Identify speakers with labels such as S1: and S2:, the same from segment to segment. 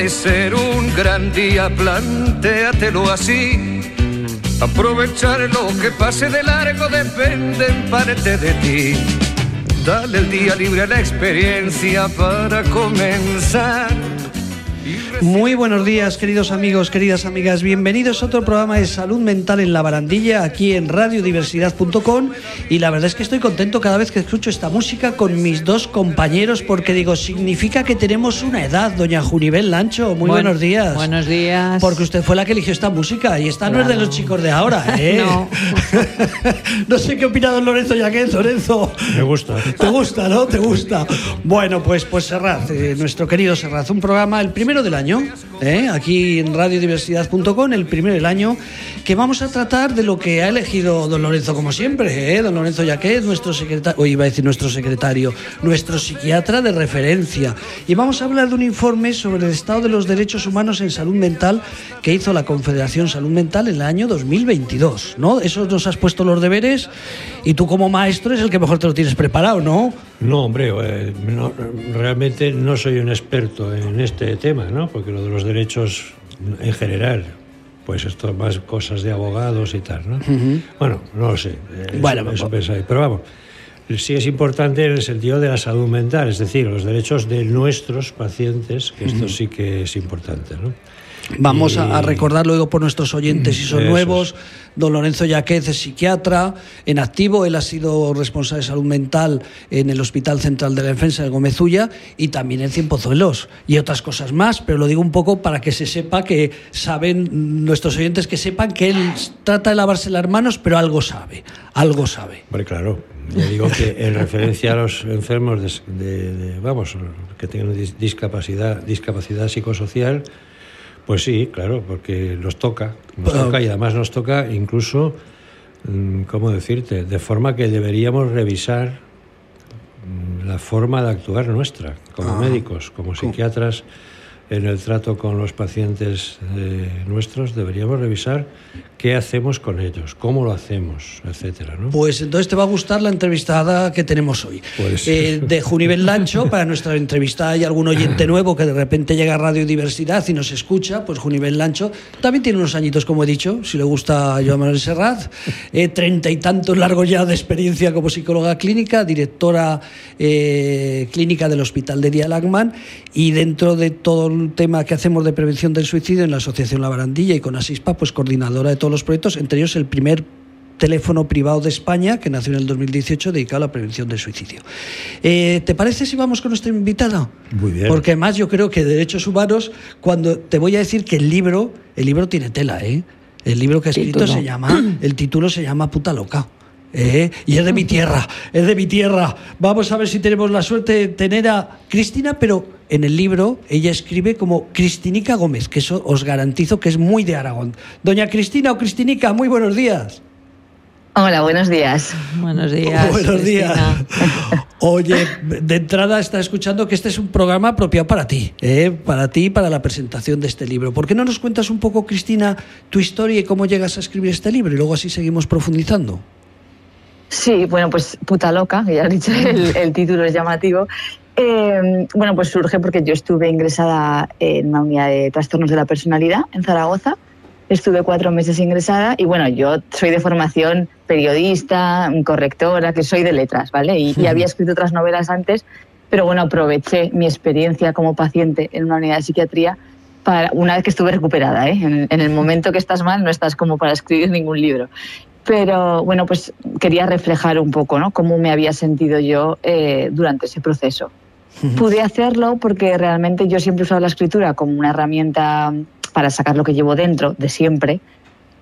S1: puede ser un gran día, plantéatelo así. Aprovechar lo que pase de largo depende en parte de ti. Dale el día libre a la experiencia para comenzar.
S2: Muy buenos días, queridos amigos, queridas amigas. Bienvenidos a otro programa de salud mental en la barandilla, aquí en radiodiversidad.com. Y la verdad es que estoy contento cada vez que escucho esta música con mis dos compañeros, porque digo, significa que tenemos una edad, doña Junibel Lancho. Muy buenos días.
S3: Buenos días.
S2: Porque usted fue la que eligió esta música y esta no es de los chicos de ahora, ¿eh?
S3: No.
S2: no sé qué opina don Lorenzo Yaquet, Lorenzo.
S4: Me gusta.
S2: ¿Te gusta, no? ¿Te gusta? Bueno, pues, pues Serrat, eh, nuestro querido Serrat, un programa, el primero del año, ¿eh? aquí en radiodiversidad.com, el primero del año, que vamos a tratar de lo que ha elegido don Lorenzo, como siempre, ¿eh? don Lorenzo Yaquet, nuestro secretario, hoy iba a decir nuestro secretario, nuestro psiquiatra de referencia. Y vamos a hablar de un informe sobre el estado de los derechos humanos en salud mental que hizo la Confederación Salud Mental en el año 2022, ¿no? Eso nos has puesto los deberes y tú como maestro es el que mejor te lo tienes preparado, ¿no?
S4: No, hombre, eh, no, realmente no soy un experto en este tema, ¿no? Porque lo de los derechos en general, pues esto más cosas de abogados y tal, ¿no? Bueno, no lo sé.
S2: Bueno,
S4: eso,
S2: pues-
S4: pensáis. Pero vamos, sí es importante en el sentido de la salud mental, es decir, los derechos de nuestros pacientes, que esto sí que es importante, ¿no?
S2: Vamos a, a
S4: Y-
S2: recordar luego por nuestros oyentes si son nuevos. Don Lorenzo Yaquez es psiquiatra en activo. Él ha sido responsable de salud mental en el Hospital Central de la Defensa de Gomezulla y también en Cienpozuelos y otras cosas más. Pero lo digo un poco para que se sepa que saben nuestros oyentes que sepan que él trata de lavarse las manos, pero algo sabe, algo sabe.
S4: Claro. Yo digo que en referencia a los enfermos de, de- de- vamos, que tengan dis- discapacidad, discapacidad psicosocial, pues sí, claro, porque nos toca, nos
S2: Pero-
S4: toca y además nos toca incluso, mm, ¿cómo decirte? De forma que deberíamos revisar mm, la forma de actuar nuestra, como
S2: Ah.
S4: médicos, como psiquiatras, en el trato con los pacientes eh, nuestros, deberíamos revisar qué hacemos con ellos, cómo lo hacemos, etcétera, ¿no?
S2: Pues entonces te va a gustar la entrevistada que tenemos hoy.
S4: Pues-
S2: Eh, de Junivel Lancho, para nuestra entrevista hay algún oyente nuevo que de repente llega a Radio Diversidad y nos escucha, pues Junivel Lancho también tiene unos añitos, como he dicho, si le gusta a Joan Manuel Serrat, eh, treinta y tantos largos ya de experiencia como psicóloga clínica, directora eh, clínica del Hospital de Día Lagman y dentro de todo el tema que hacemos de prevención del suicidio en la Asociación La Barandilla y con Asispa, pues coordinadora de todos los proyectos, entre ellos el primer teléfono privado de España, que nació en el 2018, dedicado a la prevención del suicidio. Eh, ¿Te parece si vamos con nuestra invitada?
S4: Muy bien.
S2: Porque además yo creo que derechos humanos, cuando te voy a decir que el libro, el libro tiene tela, ¿eh? El libro que ha escrito
S3: Título.
S2: se llama, el título se llama Puta Loca. ¿eh? Y es de mi tierra, es de mi tierra. Vamos a ver si tenemos la suerte de tener a Cristina, pero en el libro ella escribe como Cristinica Gómez, que eso os garantizo que es muy de Aragón. Doña Cristina o Cristinica, muy buenos días.
S5: Hola, buenos días.
S3: Buenos días.
S2: Buenos días.
S3: Cristina.
S2: Oye, de entrada está escuchando que este es un programa apropiado para ti, ¿eh? para ti y para la presentación de este libro. ¿Por qué no nos cuentas un poco, Cristina, tu historia y cómo llegas a escribir este libro? Y luego así seguimos profundizando.
S5: Sí, bueno, pues puta loca, que ya has dicho, el, el título es llamativo. Eh, bueno, pues surge porque yo estuve ingresada en una unidad de trastornos de la personalidad en Zaragoza. Estuve cuatro meses ingresada y bueno, yo soy de formación periodista, correctora, que soy de letras, ¿vale? Y, y había escrito otras novelas antes, pero bueno, aproveché mi experiencia como paciente en una unidad de psiquiatría para una vez que estuve recuperada, ¿eh? En, en el momento que estás mal no estás como para escribir ningún libro. Pero bueno, pues quería reflejar un poco ¿no? cómo me había sentido yo eh, durante ese proceso. Pude hacerlo porque realmente yo siempre he usado la escritura como una herramienta para sacar lo que llevo dentro de siempre.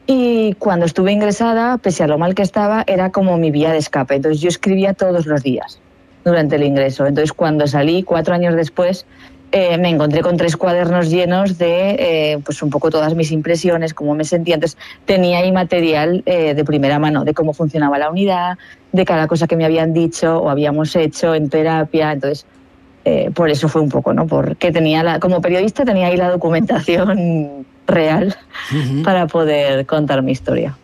S5: Y cuando estuve ingresada, pese a lo mal que estaba, era como mi vía de escape. Entonces yo escribía todos los días durante el ingreso. Entonces cuando salí, cuatro años después, eh, me encontré con tres cuadernos llenos de eh, pues un poco todas mis impresiones, cómo me sentía. Entonces tenía ahí material eh, de primera mano de cómo funcionaba la unidad, de cada cosa que me habían dicho o habíamos hecho en terapia. Entonces, eh, por eso fue un poco, ¿no? Porque tenía la, como periodista tenía ahí la documentación real para poder contar mi historia.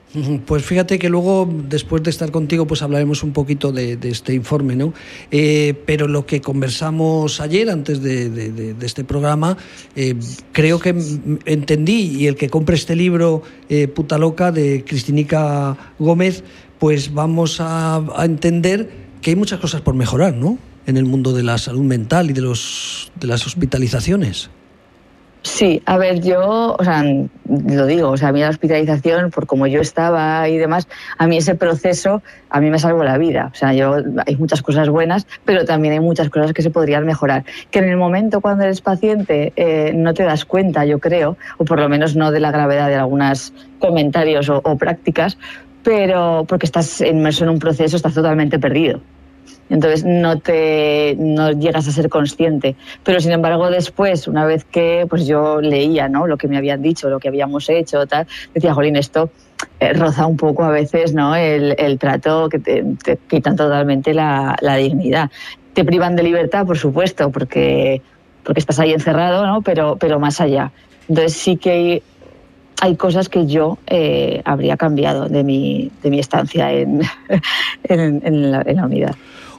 S2: Pues fíjate que luego, después de estar contigo, pues hablaremos un poquito de, este informe, ¿no? Eh, pero lo que conversamos ayer, antes de, este programa, eh, creo que entendí, y el que compre este libro, eh, Puta Loca, de Cristinica Gómez, pues vamos a, a, entender que hay muchas cosas por mejorar, ¿no? En el mundo de la salud mental y de, los, de las hospitalizaciones.
S5: Sí, a ver, yo, o sea, lo digo, o sea, a mí la hospitalización, por como yo estaba y demás, a mí ese proceso, a mí me salvó la vida. O sea, yo, hay muchas cosas buenas, pero también hay muchas cosas que se podrían mejorar. Que en el momento cuando eres paciente eh, no te das cuenta, yo creo, o por lo menos no de la gravedad de algunos comentarios o, o prácticas, pero porque estás inmerso en un proceso, estás totalmente perdido. Entonces no te no llegas a ser consciente. Pero sin embargo, después, una vez que pues yo leía ¿no? lo que me habían dicho, lo que habíamos hecho, tal, decía, Jolín, esto eh, roza un poco a veces ¿no? el, el trato que te, quitan totalmente la, la, dignidad. Te privan de libertad, por supuesto, porque, porque estás ahí encerrado, ¿no? pero, pero más allá. Entonces sí que hay, cosas que yo eh, habría cambiado de mi, de mi estancia en, en la unidad.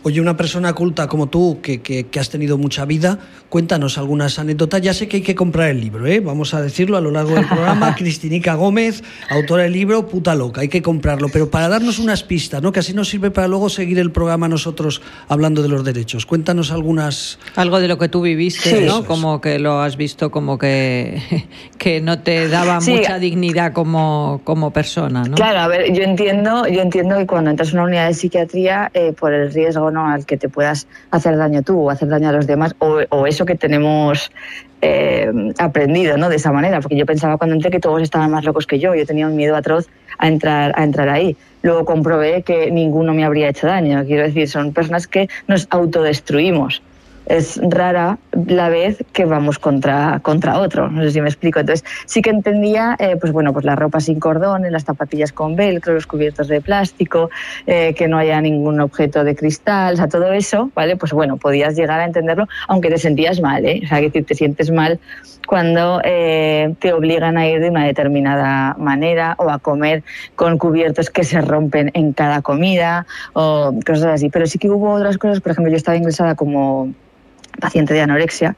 S2: Oye, una persona culta como tú, que, que, que, has tenido mucha vida, cuéntanos algunas anécdotas. Ya sé que hay que comprar el libro, ¿eh? vamos a decirlo a lo largo del programa. Cristinica Gómez, autora del libro Puta Loca, hay que comprarlo. Pero para darnos unas pistas, ¿no? que así nos sirve para luego seguir el programa nosotros hablando de los derechos. Cuéntanos algunas.
S3: Algo de lo que tú viviste, sí, ¿no? Como que lo has visto como que, que no te daba sí. mucha dignidad como, como persona. ¿no?
S5: Claro, a ver, yo entiendo, yo entiendo que cuando entras en una unidad de psiquiatría, eh, por el riesgo al que te puedas hacer daño tú o hacer daño a los demás, o, o eso que tenemos eh, aprendido ¿no? de esa manera, porque yo pensaba cuando entré que todos estaban más locos que yo, yo tenía un miedo atroz a entrar, a entrar ahí. Luego comprobé que ninguno me habría hecho daño, quiero decir, son personas que nos autodestruimos es rara la vez que vamos contra, contra otro. No sé si me explico. Entonces, sí que entendía, eh, pues bueno, pues la ropa sin cordones, las zapatillas con velcro, los cubiertos de plástico, eh, que no haya ningún objeto de cristal, o sea, todo eso, ¿vale? Pues bueno, podías llegar a entenderlo, aunque te sentías mal, ¿eh? O sea, que te sientes mal cuando eh, te obligan a ir de una determinada manera o a comer con cubiertos que se rompen en cada comida o cosas así. Pero sí que hubo otras cosas, por ejemplo, yo estaba ingresada como paciente de anorexia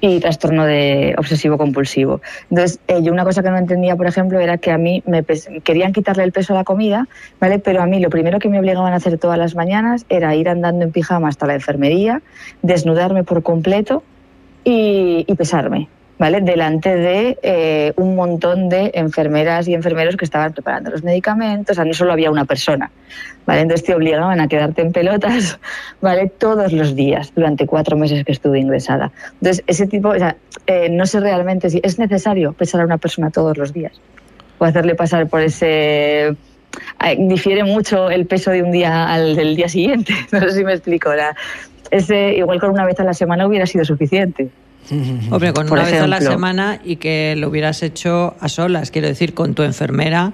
S5: y trastorno de obsesivo compulsivo. Entonces, eh, yo una cosa que no entendía, por ejemplo, era que a mí me querían quitarle el peso a la comida, ¿vale? Pero a mí lo primero que me obligaban a hacer todas las mañanas era ir andando en pijama hasta la enfermería, desnudarme por completo y, y pesarme. Delante de eh, un montón de enfermeras y enfermeros que estaban preparando los medicamentos, o no solo había una persona, ¿vale? Entonces te obligaban a quedarte en pelotas, ¿vale? Todos los días, durante cuatro meses que estuve ingresada. Entonces, ese tipo, o eh, no sé realmente si es necesario pesar a una persona todos los días o hacerle pasar por ese... Difiere mucho el peso de un día al del día siguiente, no sé si me explico. Ese, igual con una vez a la semana hubiera sido suficiente.
S3: Hombre, con Por una ejemplo. vez a la semana y que lo hubieras hecho a solas, quiero decir, con tu enfermera,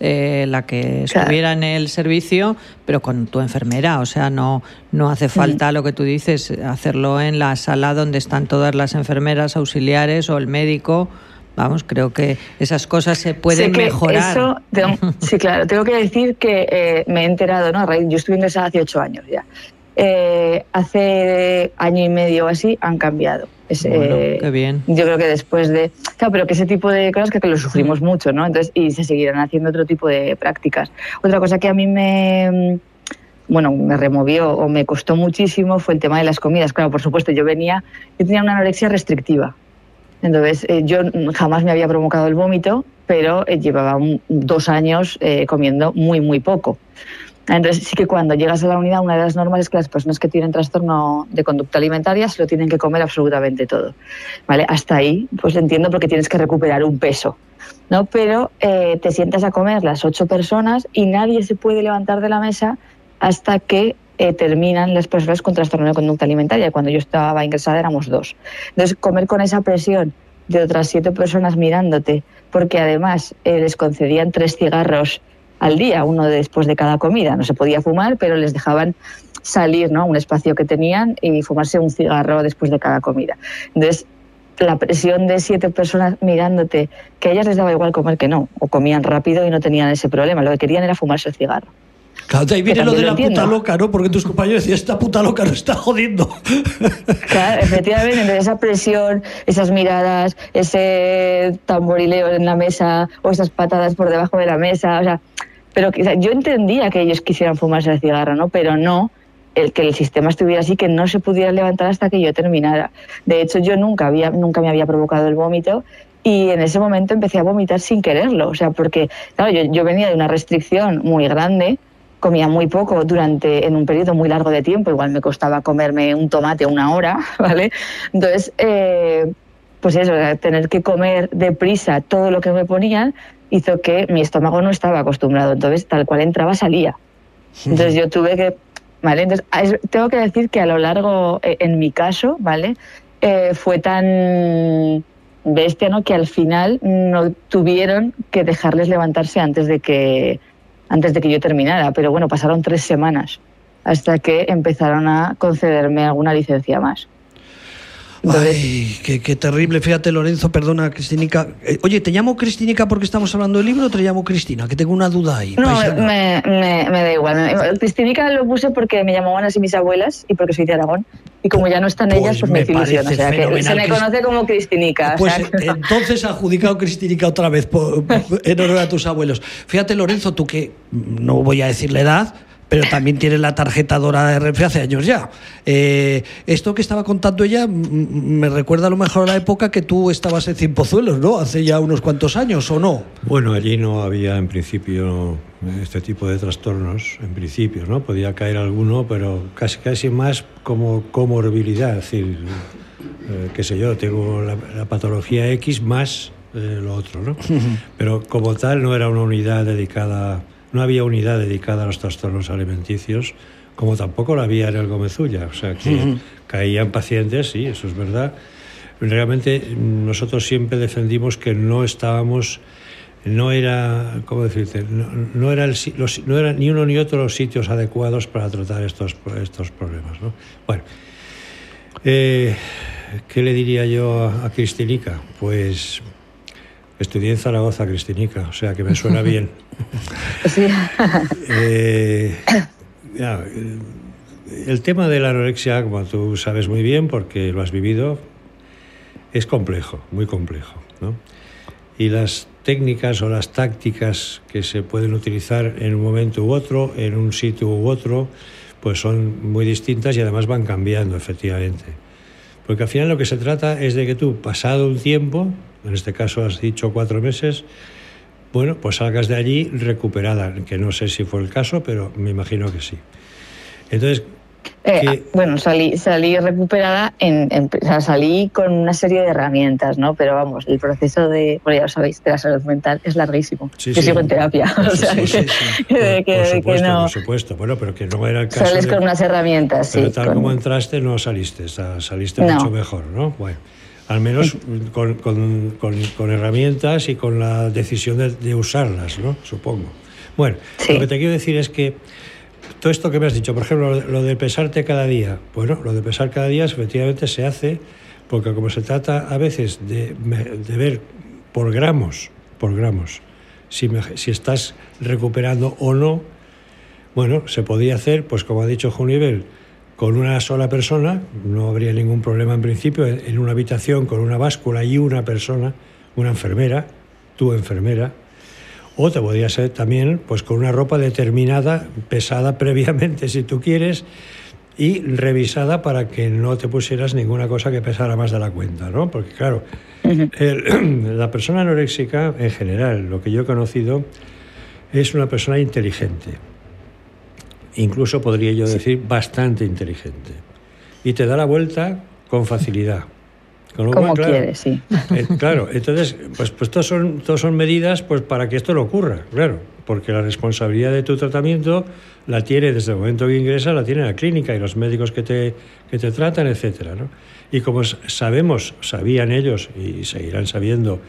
S3: eh, la que estuviera en el servicio, pero con tu enfermera. O sea, no, no hace falta lo que tú dices, hacerlo en la sala donde están todas las enfermeras auxiliares o el médico. Vamos, creo que esas cosas se pueden mejorar.
S5: Eso, tengo, sí, claro, tengo que decir que eh, me he enterado, ¿no? Yo estuve ingresada hace ocho años ya. Eh, hace año y medio o así han cambiado.
S3: Es, bueno, eh, qué bien.
S5: Yo creo que después de. Claro, pero que ese tipo de cosas que, que lo sufrimos mm. mucho, ¿no? Entonces, y se seguirán haciendo otro tipo de prácticas. Otra cosa que a mí me. Bueno, me removió o me costó muchísimo fue el tema de las comidas. Claro, por supuesto, yo venía. Yo tenía una anorexia restrictiva. Entonces, eh, yo jamás me había provocado el vómito, pero eh, llevaba un, dos años eh, comiendo muy, muy poco. Entonces, sí que cuando llegas a la unidad, una de las normas es que las personas que tienen trastorno de conducta alimentaria se lo tienen que comer absolutamente todo. ¿Vale? Hasta ahí, pues entiendo porque tienes que recuperar un peso. ¿no? Pero eh, te sientas a comer las ocho personas y nadie se puede levantar de la mesa hasta que eh, terminan las personas con trastorno de conducta alimentaria. Cuando yo estaba ingresada éramos dos. Entonces, comer con esa presión de otras siete personas mirándote, porque además eh, les concedían tres cigarros al día, uno después de cada comida. No se podía fumar, pero les dejaban salir ¿no? a un espacio que tenían y fumarse un cigarro después de cada comida. Entonces, la presión de siete personas mirándote, que a ellas les daba igual comer que no, o comían rápido y no tenían ese problema, lo que querían era fumarse el cigarro.
S2: Claro, ahí viene lo de la puta loca, ¿no? Porque tus compañeros decían, esta puta loca no está jodiendo.
S5: Claro, efectivamente, esa presión, esas miradas, ese tamborileo en la mesa o esas patadas por debajo de la mesa, o sea, pero yo entendía que ellos quisieran fumarse el cigarro, ¿no? Pero no el que el sistema estuviera así, que no se pudiera levantar hasta que yo terminara. De hecho, yo nunca, había, nunca me había provocado el vómito y en ese momento empecé a vomitar sin quererlo. O sea, porque claro, yo, yo venía de una restricción muy grande, comía muy poco durante en un periodo muy largo de tiempo, igual me costaba comerme un tomate una hora, ¿vale? Entonces, eh, pues eso, tener que comer deprisa todo lo que me ponían hizo que mi estómago no estaba acostumbrado, entonces tal cual entraba salía. Entonces yo tuve que ¿vale? Entonces, tengo que decir que a lo largo, eh, en mi caso, ¿vale? Eh, fue tan bestia, ¿no? Que al final no tuvieron que dejarles levantarse antes de que, antes de que yo terminara. Pero bueno, pasaron tres semanas hasta que empezaron a concederme alguna licencia más.
S2: Ay, qué, terrible. Fíjate, Lorenzo, perdona, Cristinica. Eh, oye, ¿te llamo Cristinica porque estamos hablando del libro o te llamo Cristina? Que tengo una duda ahí.
S5: No, me, da igual. Cristinica lo puse porque me llamaban así mis abuelas y porque soy de Aragón. Y como ya no están pues ellas, pues me, ilusiona. O sea, que se me conoce como Cristinica.
S2: Pues entonces adjudicado Cristinica otra vez en honor a tus abuelos. Fíjate, Lorenzo, tú que no voy a decir la edad pero también tiene la tarjeta dorada de Renfe hace años ya. Eh, esto que estaba contando ella me recuerda a lo mejor a la época que tú estabas en Cimpozuelos, ¿no? Hace ya unos cuantos años, ¿o no?
S4: Bueno, allí no había en principio este tipo de trastornos, en principio, ¿no? Podía caer alguno, pero casi, casi más como comorbilidad, es decir, eh, qué sé yo, tengo la, patología X más eh, lo otro, ¿no? Pero como tal no era una unidad dedicada no había unidad dedicada a los trastornos alimenticios, como tampoco la había en el Gomezulla. O sea, que caían pacientes, sí, eso es verdad. Realmente nosotros siempre defendimos que no estábamos, no era, ¿cómo decirte? No, era, no era ni uno ni otro los sitios adecuados para tratar estos, estos problemas. ¿no? Bueno, eh, ¿qué le diría yo a, a Cristinica? Pues Estudié en Zaragoza, Cristinica, o sea que me suena bien.
S5: Sí.
S4: Eh, el tema de la anorexia, como tú sabes muy bien, porque lo has vivido, es complejo, muy complejo. ¿no? Y las técnicas o las tácticas que se pueden utilizar en un momento u otro, en un sitio u otro, pues son muy distintas y además van cambiando, efectivamente. Porque al final lo que se trata es de que tú, pasado un tiempo, en este caso has dicho cuatro meses, bueno, pues salgas de allí recuperada, que no sé si fue el caso, pero me imagino que sí. Entonces,
S5: eh, bueno, salí, salí recuperada, en, o sea, salí con una serie de herramientas, ¿no? Pero vamos, el proceso de, bueno, ya lo sabéis, de la salud mental es larguísimo. Yo sigo en terapia. o sea,
S4: que, por, supuesto, no, por supuesto. Bueno, pero que no era el caso.
S5: Sales con unas herramientas,
S4: pero
S5: sí.
S4: tal como entraste, no saliste, saliste mucho mejor, ¿no? Bueno al menos con, con, con, herramientas y con la decisión de, usarlas, ¿no? Supongo. Bueno, lo que te quiero decir es que todo esto que me has dicho, por ejemplo, lo de pesarte cada día, bueno, lo de pesar cada día efectivamente se hace porque como se trata a veces de, de ver por gramos, por gramos, si, si estás recuperando o no, bueno, se podía hacer, pues como ha dicho Junivel, con una sola persona, no habría ningún problema en principio, en una habitación con una báscula y una persona, una enfermera, tu enfermera, o te podría ser también pues con una ropa determinada, pesada previamente si tú quieres, y revisada para que no te pusieras ninguna cosa que pesara más de la cuenta, ¿no? Porque claro, la persona anoréxica en general, lo que yo he conocido, es una persona inteligente incluso podría yo decir bastante inteligente. Y te da la vuelta con facilidad.
S5: Como quieres, sí.
S4: Eh, claro, entonces, pues, pues todos son, todos son medidas pues, para que esto no ocurra, claro, porque la responsabilidad de tu tratamiento la tiene desde el momento que ingresa, la tiene la clínica y los médicos que te, que te tratan, etcétera, ¿no? Y como sabemos, sabían ellos y seguirán sabiendo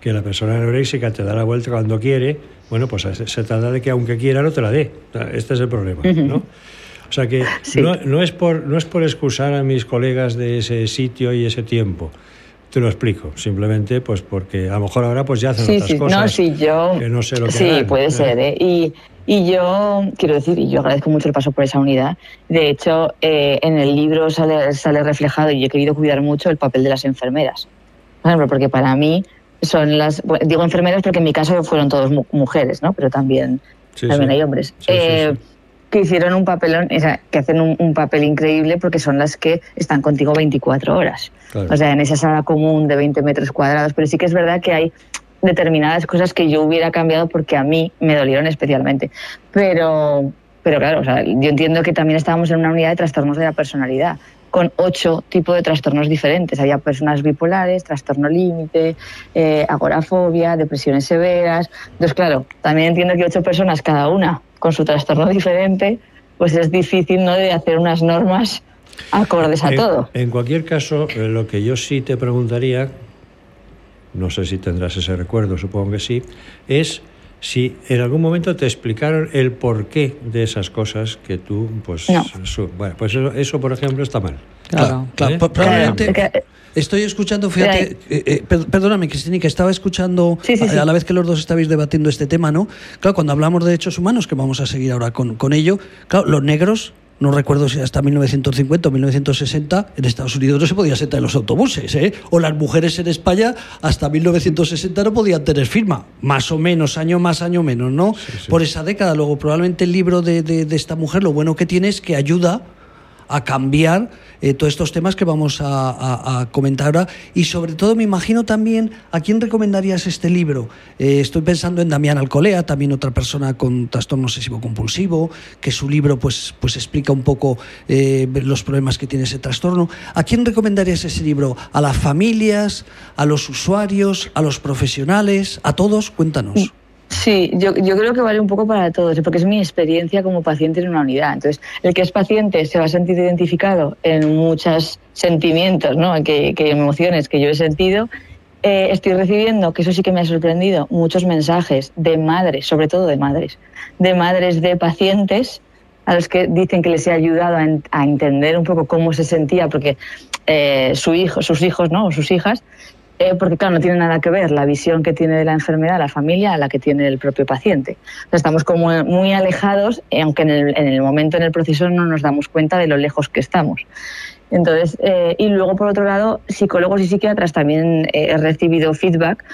S4: que la persona anoréxica te da la vuelta cuando quiere, bueno, pues se trata de que aunque quiera no te la dé. Este es el problema, ¿no? O sea que no, es por, no es por excusar a mis colegas de ese sitio y ese tiempo, te lo explico, simplemente pues porque a lo mejor ahora pues ya hacen otras cosas.
S5: No, sí, yo,
S4: que no sé lo que
S5: Sí, puede ¿eh? ser, ¿eh? Y, y yo quiero decir, y yo agradezco mucho el paso por esa unidad. De hecho, eh, en el libro sale, sale reflejado y he querido cuidar mucho el papel de las enfermeras. Por ejemplo, porque para mí son las. Digo enfermeras porque en mi caso fueron todos mujeres, ¿no? Pero también, también hay hombres. Eh, que hicieron un papelón, o sea, que hacen un, papel increíble porque son las que están contigo 24 horas. O sea, en esa sala común de 20 metros cuadrados. Pero sí que es verdad que hay determinadas cosas que yo hubiera cambiado porque a mí me dolieron especialmente. Pero, pero claro, yo entiendo que también estábamos en una unidad de trastornos de la personalidad con ocho tipos de trastornos diferentes. Había personas bipolares, trastorno límite, eh, agorafobia, depresiones severas. Entonces, claro, también entiendo que ocho personas, cada una con su trastorno diferente, pues es difícil ¿no? de hacer unas normas acordes a todo.
S4: En cualquier caso, eh, lo que yo sí te preguntaría, no sé si tendrás ese recuerdo, supongo que sí, es si en algún momento te explicaron el porqué de esas cosas que tú, pues, bueno, pues eso, por ejemplo, está mal.
S2: Claro, claro. ¿Eh? Probablemente estoy escuchando, fíjate, eh, eh, perdóname, Cristina, que estaba escuchando a la vez que los dos estabais debatiendo este tema, ¿no? Claro, cuando hablamos de derechos humanos, que vamos a seguir ahora con, con ello, claro, los negros no recuerdo si hasta 1950 o 1960, en Estados Unidos no se podía sentar en los autobuses, ¿eh? o las mujeres en España hasta 1960 no podían tener firma, más o menos, año más, año menos, ¿no? Por esa década. Luego, probablemente el libro de, de esta mujer, lo bueno que tiene es que ayuda a cambiar eh, todos estos temas que vamos a, comentar ahora. Y sobre todo me imagino también a quién recomendarías este libro. Eh, estoy pensando en Damián Alcolea, también otra persona con trastorno obsesivo compulsivo, que su libro pues, pues explica un poco eh, los problemas que tiene ese trastorno. ¿A quién recomendarías ese libro? ¿A las familias? ¿A los usuarios? ¿A los profesionales? ¿A todos? Cuéntanos.
S5: Sí, yo, yo creo que vale un poco para todos, porque es mi experiencia como paciente en una unidad. Entonces, el que es paciente se va a sentir identificado en muchos sentimientos, ¿no? que, que emociones que yo he sentido. Eh, estoy recibiendo, que eso sí que me ha sorprendido, muchos mensajes de madres, sobre todo de madres, de madres de pacientes a los que dicen que les he ayudado a, entender un poco cómo se sentía, porque eh, su hijo, sus hijos ¿no? o sus hijas eh, porque claro, no tiene nada que ver la visión que tiene de la enfermedad la familia a la que tiene el propio paciente. estamos como muy alejados, eh, aunque en el, momento, en el proceso, no nos damos cuenta de lo lejos que estamos. Entonces, eh, y luego, por otro lado, psicólogos y psiquiatras también he recibido feedback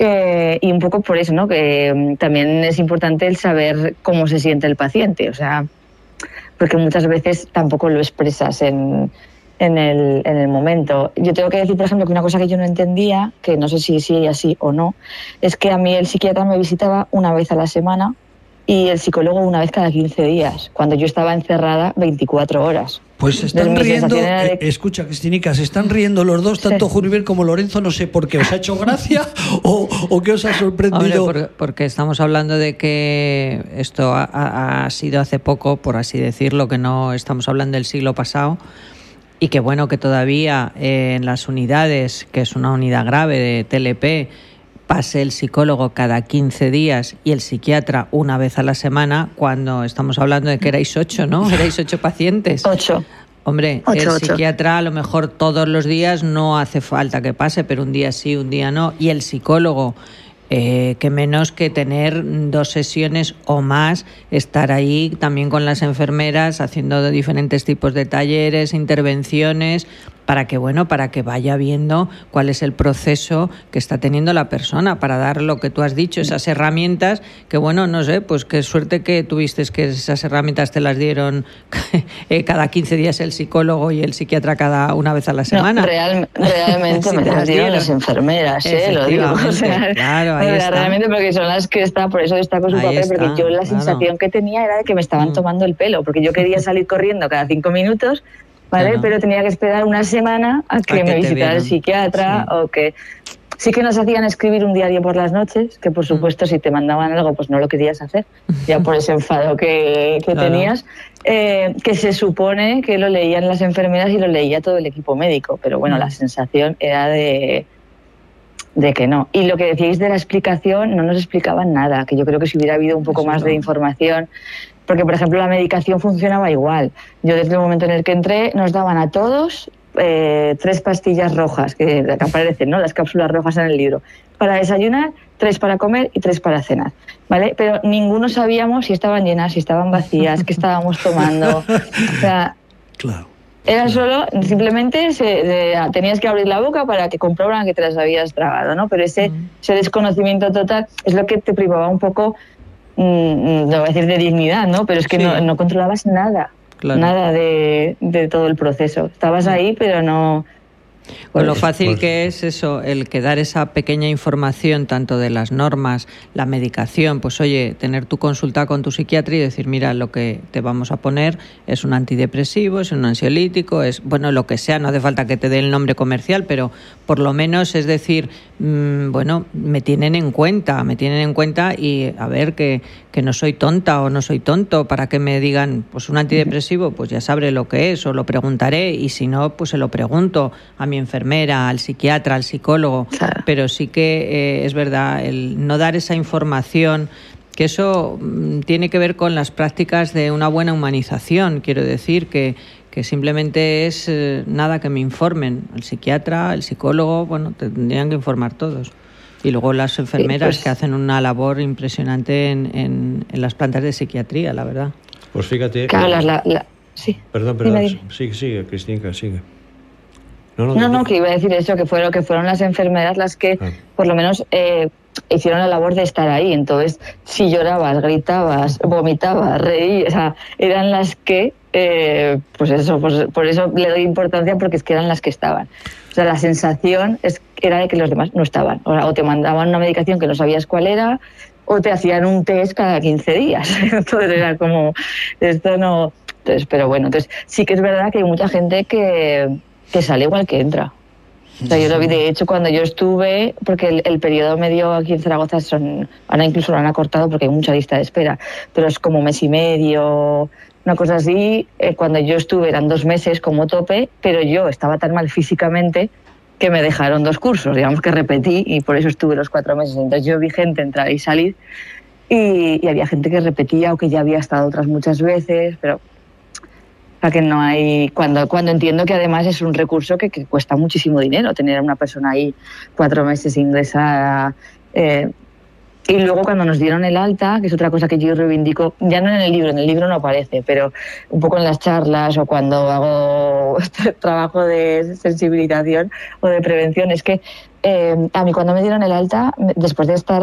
S5: y un poco por eso, ¿no? Que mm, también es importante el saber cómo se siente el paciente, o sea, porque muchas veces tampoco lo expresas en, en el, en el momento. Yo tengo que decir, por ejemplo, que una cosa que yo no entendía, que no sé si es así o no, es que a mí el psiquiatra me visitaba una vez a la semana y el psicólogo una vez cada 15 días, cuando yo estaba encerrada 24 horas.
S2: Pues se están riendo, eh, escucha Cristinica, se están riendo los dos, tanto Juniver como Lorenzo, no sé por qué, ¿os ha hecho gracia o, o qué os ha sorprendido?
S3: porque, estamos hablando de que esto ha, ha, sido hace poco, por así decirlo, que no estamos hablando del siglo pasado, y que bueno que todavía eh, en las unidades, que es una unidad grave de TLP, pase el psicólogo cada 15 días y el psiquiatra una vez a la semana, cuando estamos hablando de que erais ocho, ¿no? Erais ocho pacientes.
S5: Ocho.
S3: Hombre, el psiquiatra a lo mejor todos los días no hace falta que pase, pero un día sí, un día no. Y el psicólogo eh, que menos que tener dos sesiones o más, estar ahí también con las enfermeras haciendo diferentes tipos de talleres, intervenciones, para que bueno, para que vaya viendo cuál es el proceso que está teniendo la persona, para dar lo que tú has dicho, esas herramientas, que bueno, no sé, pues qué suerte que tuviste que esas herramientas te las dieron eh, cada 15 días el psicólogo y el psiquiatra cada una vez a la semana.
S5: realmente me las dieron las enfermeras, ¿eh? lo digo. claro, ahí está. Realmente porque son las que está, por eso destaco su papel, porque yo la sensación que tenía era de que me estaban mm. tomando el pelo, porque yo quería salir corriendo cada cinco minutos ¿vale? Pero tenía que esperar una semana a que, me visitara el psiquiatra o que... Sí que nos hacían escribir un diario por las noches, que por mm. supuesto si te mandaban algo pues no lo querías hacer, ya por ese enfado que, tenías, eh, que se supone que lo leían las enfermeras y lo leía todo el equipo médico, pero bueno, la mm. sensación era de, de que no. Y lo que decíais de la explicación, no nos explicaban nada, que yo creo que si hubiera habido un poco más de información porque, por ejemplo, la medicación funcionaba igual. Yo desde el momento en el que entré nos daban a todos eh, tres pastillas rojas que, aparecen, ¿no? Las cápsulas rojas en el libro. Para desayunar, tres para comer y tres para cenar, ¿vale? Pero ninguno sabíamos si estaban llenas, si estaban vacías, qué estábamos tomando. O sea,
S2: claro.
S5: Era solo, simplemente se, tenías que abrir la boca para que comprobaran que te las habías tragado, ¿no? Pero ese, ese desconocimiento total es lo que te privaba un poco, no voy a decir de dignidad, ¿no? Pero es que no, no, controlabas nada, nada de, de, todo el proceso. Estabas ahí, pero no,
S3: con lo fácil que es eso, el que dar esa pequeña información tanto de las normas, la medicación, pues oye, tener tu consulta con tu psiquiatra y decir, mira, lo que te vamos a poner es un antidepresivo, es un ansiolítico, es, bueno, lo que sea, no hace falta que te dé el nombre comercial, pero por lo menos es decir, mm, bueno, me tienen en cuenta, me tienen en cuenta y a ver que, que no soy tonta o no soy tonto para que me digan, pues un antidepresivo, pues ya sabré lo que es o lo preguntaré y si no, pues se lo pregunto a mi enfermera, al psiquiatra, al psicólogo, pero sí que eh, es verdad, el no dar esa información, que eso mm, tiene que ver con las prácticas de una buena humanización, quiero decir, que, que simplemente es eh, nada que me informen, el psiquiatra, el psicólogo, bueno, tendrían que informar todos. Y luego las enfermeras pues que hacen una labor impresionante en, en, las plantas de psiquiatría, la verdad.
S4: Pues fíjate.
S5: sí.
S4: Perdón, perdón. Sigue, sigue, Cristina, sigue.
S5: No, no, que iba a decir eso, que fueron, que fueron las enfermeras las que, ah. por lo menos, eh, hicieron la labor de estar ahí. Entonces, si llorabas, gritabas, vomitabas, reías, o sea, eran las que, eh, pues eso, pues, por eso le doy importancia porque es que eran las que estaban. O sea, la sensación es, era de que los demás no estaban. O, o te mandaban una medicación que no sabías cuál era, o te hacían un test cada 15 días. Entonces era como, esto no... Entonces, pero bueno, entonces sí que es verdad que hay mucha gente que que sale igual que entra. O sea, yo lo vi, de hecho, cuando yo estuve, porque el, periodo medio aquí en Zaragoza son, ahora incluso lo han acortado porque hay mucha lista de espera, pero es como mes y medio, una cosa así. Eh, cuando yo estuve eran dos meses como tope, pero yo estaba tan mal físicamente que me dejaron dos cursos, digamos que repetí y por eso estuve los cuatro meses. Entonces yo vi gente entrar y salir y, y había gente que repetía o que ya había estado otras muchas veces, pero que no hay cuando cuando entiendo que además es un recurso que, cuesta muchísimo dinero tener a una persona ahí cuatro meses ingresada eh, y luego cuando nos dieron el alta, que es otra cosa que yo reivindico, ya no en el libro, en el libro no aparece, pero un poco en las charlas o cuando hago trabajo de sensibilización o de prevención, es que eh, a mí cuando me dieron el alta, después de estar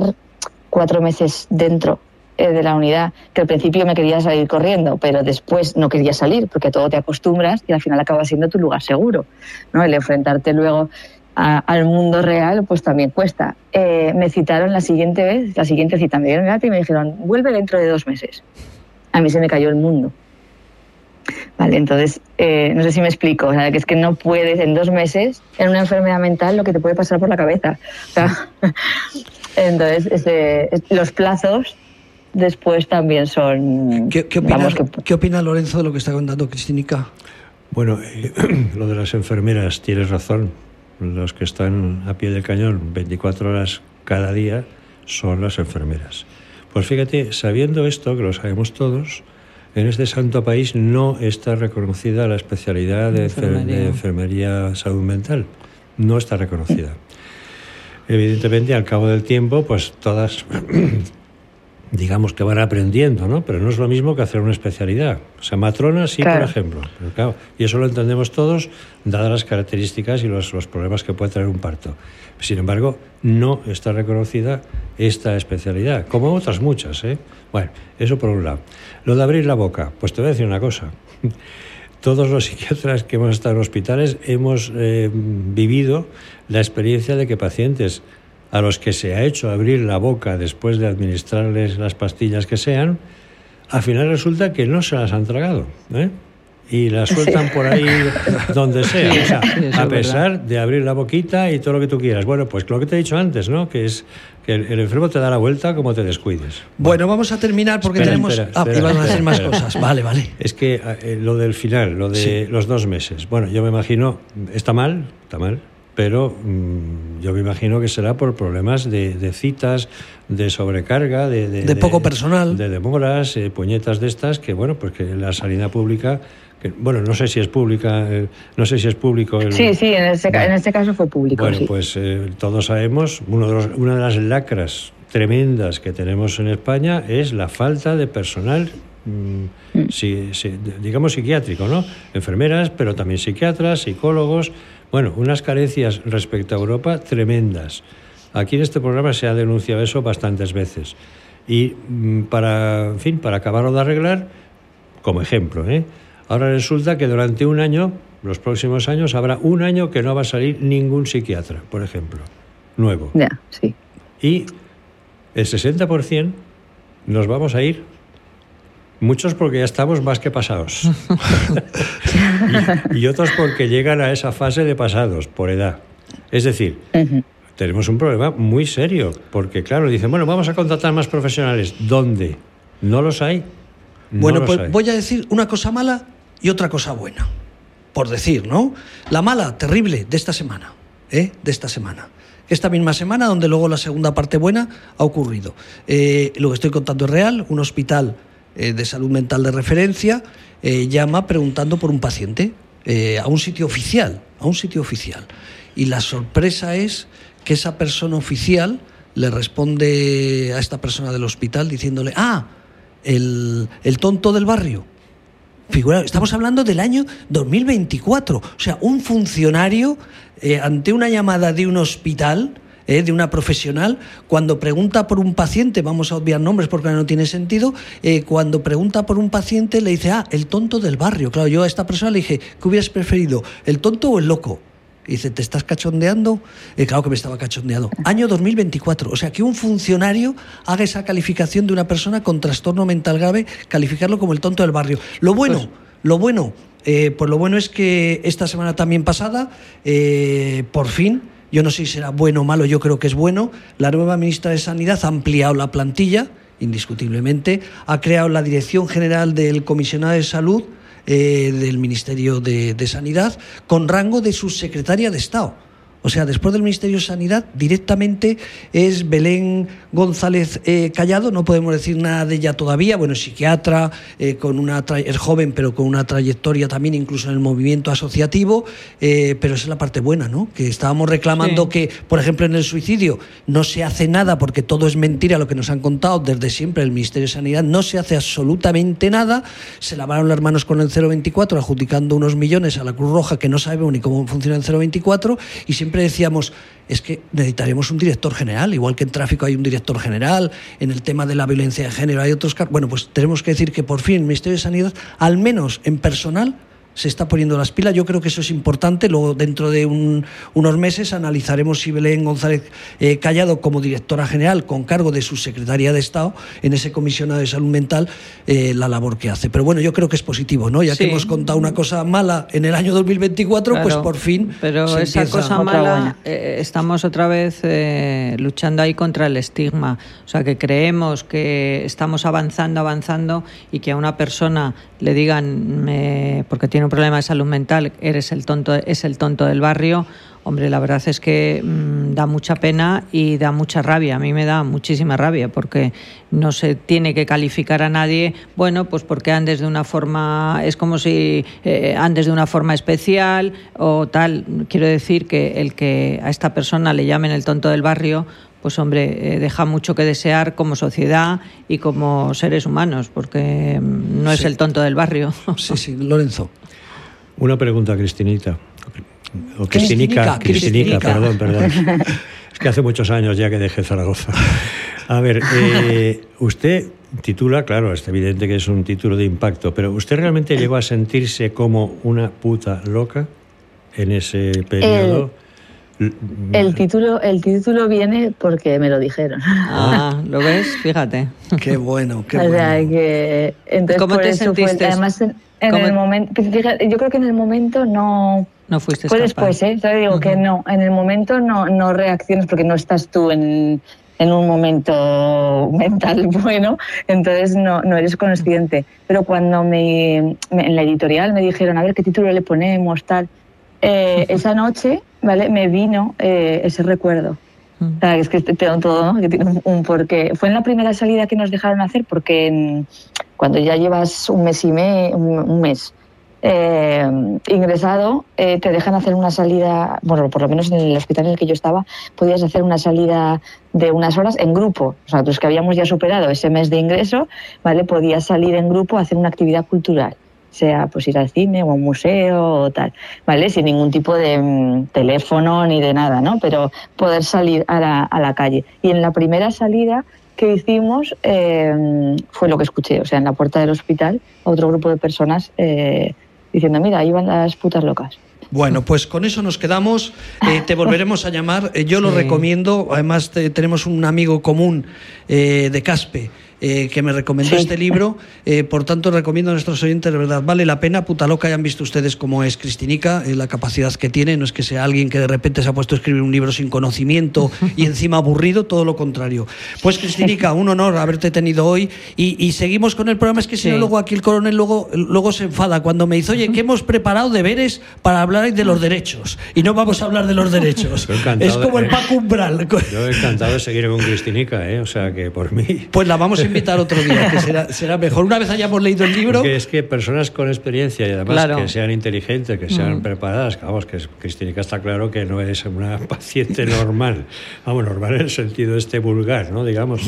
S5: cuatro meses dentro eh, de la unidad, que al principio me quería salir corriendo, pero después no quería salir porque todo te acostumbras y al final acaba siendo tu lugar seguro. ¿no? El enfrentarte luego al mundo real, pues también cuesta. Eh, me citaron la siguiente vez, la siguiente cita, me dieron el y me dijeron, vuelve dentro de dos meses. A mí se me cayó el mundo. Vale, entonces, eh, no sé si me explico, o sea, que es que no puedes en dos meses, en una enfermedad mental, lo que te puede pasar por la cabeza. entonces, este, los plazos después también son...
S2: ¿Qué, qué, opina, Lorenzo de lo que está contando Cristinica?
S4: Bueno, eh, lo de las enfermeras, tienes razón. Los que están a pie del cañón 24 horas cada día son las enfermeras. Pues fíjate, sabiendo esto, que lo sabemos todos, en este santo país no está reconocida la especialidad de enfermería, de enfermería salud mental. No está reconocida. Evidentemente, al cabo del tiempo, pues todas digamos que van aprendiendo, ¿no? Pero no es lo mismo que hacer una especialidad. O sea, matrona sí, por ejemplo. y eso lo entendemos todos, dadas las características y los, los, problemas que puede traer un parto. Sin embargo, no está reconocida esta especialidad, como otras muchas, ¿eh? Bueno, eso por un lado. Lo de abrir la boca, pues te voy a decir una cosa. Todos los psiquiatras que hemos estado en hospitales hemos eh, vivido la experiencia de que pacientes a los que se ha hecho abrir la boca después de administrarles las pastillas que sean, al final resulta que no se las han tragado. ¿eh? Y las sueltan por ahí donde sea. O sea a pesar de abrir la boquita y todo lo que tú quieras. Bueno, pues lo que te he dicho antes, ¿no? Que es que el, enfermo te da la vuelta como te descuides.
S2: Bueno, vamos a terminar porque tenemos. ah, iban a hacer más cosas. Vale, vale.
S4: Es que eh, lo del final, lo de los dos meses. Bueno, yo me imagino, está mal, está mal pero mm, yo me imagino que será por problemas de, citas, de sobrecarga, de,
S2: de, poco personal,
S4: de demoras, eh, puñetas de estas, que bueno, pues que la sanidad pública que, bueno, no sé si es pública, eh, no sé si es público.
S5: sí, sí, en este, en este, caso fue público.
S4: Bueno, pues eh, todos sabemos, uno de una de las lacras tremendas que tenemos en España es la falta de personal Mm, digamos psiquiátrico, ¿no? Enfermeras, pero también psiquiatras, psicólogos. Bueno, unas carencias respecto a Europa tremendas. Aquí en este programa se ha denunciado eso bastantes veces. Y mm, para, en fin, para acabarlo de arreglar, como ejemplo, ¿eh? ahora resulta que durante un año, los próximos años, habrá un año que no va a salir ningún psiquiatra, por ejemplo, nuevo.
S5: Ya, sí.
S4: Y el 60% nos vamos a ir Muchos porque ya estamos más que pasados. y, otros porque llegan a esa fase de pasados, por edad. Es decir, tenemos un problema muy serio, porque claro, dicen, bueno, vamos a contratar más profesionales. ¿Dónde? No los hay.
S2: bueno, pues voy a decir una cosa mala y otra cosa buena. Por decir, ¿no? La mala, terrible, de esta semana. ¿eh? De esta semana esta misma semana, donde luego la segunda parte buena ha ocurrido. Eh, lo que estoy contando es real, un hospital eh, de salud mental de referencia eh, llama preguntando por un paciente eh, a un sitio oficial, a un sitio oficial. Y la sorpresa es que esa persona oficial le responde a esta persona del hospital diciéndole, ah, el, el tonto del barrio. Figura, estamos hablando del año 2024. O sea, un funcionario ante una llamada de un hospital ¿eh? de una profesional, cuando pregunta por un paciente, vamos a obviar nombres porque no tiene sentido, eh, cuando pregunta por un paciente le dice, ah, el tonto del barrio. Claro, yo a esta persona le dije, ¿qué hubieras preferido, el tonto o el loco? Y dice, ¿te estás cachondeando? Eh, claro que me estaba cachondeando. Año 2024. O sea, que un funcionario haga esa calificación de una persona con trastorno mental grave, calificarlo como el tonto del barrio. Lo bueno, pues lo bueno, pues lo bueno es que esta semana también pasada, por fin, yo no sé si será bueno o malo, yo creo que es bueno. La nueva ministra de Sanidad ha ampliado la plantilla, indiscutiblemente, ha creado la Dirección General del Comisionado de Salud eh, del Ministerio de, de Sanidad con rango de subsecretaria de Estado. O sea, después del Ministerio de Sanidad, directamente es Belén González eh, Callado, no podemos decir nada de ella todavía, bueno, es psiquiatra, eh, con una es joven, pero con una trayectoria también incluso en el movimiento asociativo, eh, pero esa es la parte buena, ¿no? Que estábamos reclamando que, por ejemplo, en el suicidio no se hace nada porque todo es mentira lo que nos han contado desde siempre el Ministerio de Sanidad, no se hace absolutamente nada, se lavaron las manos con el 024 adjudicando unos millones a la Cruz Roja que no sabemos ni cómo funciona el 024 y siempre siempre decíamos, es que necesitaremos un director general, igual que en tráfico hay un director general, en el tema de la violencia de género hay otros Bueno, pues tenemos que decir que por fin el Ministerio de Sanidad, al menos en personal, se está poniendo las pilas. Yo creo que eso es importante. Luego, dentro de unos meses, analizaremos si Belén González eh, Callado, como directora general, con cargo de su Secretaría de Estado, en ese comisionado de salud mental, eh, la labor que hace. Pero bueno, yo creo que es positivo, ¿no? Ya que hemos contado una cosa mala en el año 2024, pues por fin.
S3: Pero esa cosa mala, eh, estamos otra vez luchando ahí contra el estigma. O sea, que creemos que estamos avanzando, avanzando y que a una persona le digan, porque tiene un problema de salud mental, eres el tonto, es el tonto del barrio, hombre, la verdad es que mm, da mucha pena y da mucha rabia. A mí me da muchísima rabia porque no se tiene que calificar a nadie, bueno, pues porque andes de una forma, es como si eh, andes de una forma especial o tal. Quiero decir que el que a esta persona le llamen el tonto del barrio, pues hombre, eh, deja mucho que desear como sociedad y como seres humanos, porque mm, no es el tonto del barrio.
S2: Sí, sí, Lorenzo.
S4: Una pregunta, Cristinita. O Cristinica, Cristinica, perdón, perdón. Es que hace muchos años ya que dejé Zaragoza. A ver, eh, usted titula, claro, es evidente que es un título de impacto, pero ¿usted realmente llegó a sentirse como una puta loca en ese periodo?
S5: El título, el título viene porque me lo dijeron.
S3: Ah, ¿lo ves? Fíjate.
S2: Qué bueno, qué
S5: bueno.
S2: que,
S5: entonces, ¿Cómo te sentiste? además, en, el momento, yo creo que en el momento no...
S3: No fuiste
S5: Fue después, ¿eh? Yo digo que no, en el momento no, no reaccionas porque no estás tú en, en un momento mental bueno, entonces no, no eres consciente. Pero cuando me, en la editorial me dijeron, a ver qué título le ponemos, tal, eh, esa noche ¿vale? Me vino eh, ese recuerdo. Sea, es que tengo todo, ¿no? que tiene un, porqué. Fue en la primera salida que nos dejaron hacer porque cuando ya llevas un mes y me, un mes eh, ingresado, eh, te dejan hacer una salida, bueno, por lo menos en el hospital en el que yo estaba, podías hacer una salida de unas horas en grupo. O sea, los que habíamos ya superado ese mes de ingreso, ¿vale? Podías salir en grupo a hacer una actividad cultural sea pues ir al cine o a un museo o tal, ¿vale? Sin ningún tipo de mm, teléfono ni de nada, ¿no? Pero poder salir a la, a la calle. Y en la primera salida que hicimos eh, fue lo que escuché, o sea, en la puerta del hospital, otro grupo de personas eh, diciendo, mira, ahí van las putas locas.
S2: Bueno, pues con eso nos quedamos. Eh, te volveremos a llamar. Yo lo recomiendo. Además, tenemos un amigo común de Caspe eh, que me recomendó este libro. Eh, por tanto, recomiendo a nuestros oyentes, de verdad, vale la pena. Puta loca, hayan visto ustedes cómo es Cristinica, eh, la capacidad que tiene. No es que sea alguien que de repente se ha puesto a escribir un libro sin conocimiento y encima aburrido, todo lo contrario. Pues, Cristinica, un honor haberte tenido hoy y, seguimos con el programa. Es que si no, luego aquí el coronel luego, luego se enfada cuando me dice, oye, que hemos preparado deberes para hablar de los derechos y no vamos a hablar de los derechos. Es como el Paco Umbral.
S4: Yo encantado de seguir con Cristinica, o sea que por mí.
S2: Pues la vamos a invitar otro día, que será, mejor. Una vez hayamos leído el libro.
S4: Es que, personas con experiencia y además que sean inteligentes, que sean mm. preparadas, vamos, que Cristínica está claro que no es una paciente normal, vamos, normal en el sentido este vulgar, ¿no? Digamos.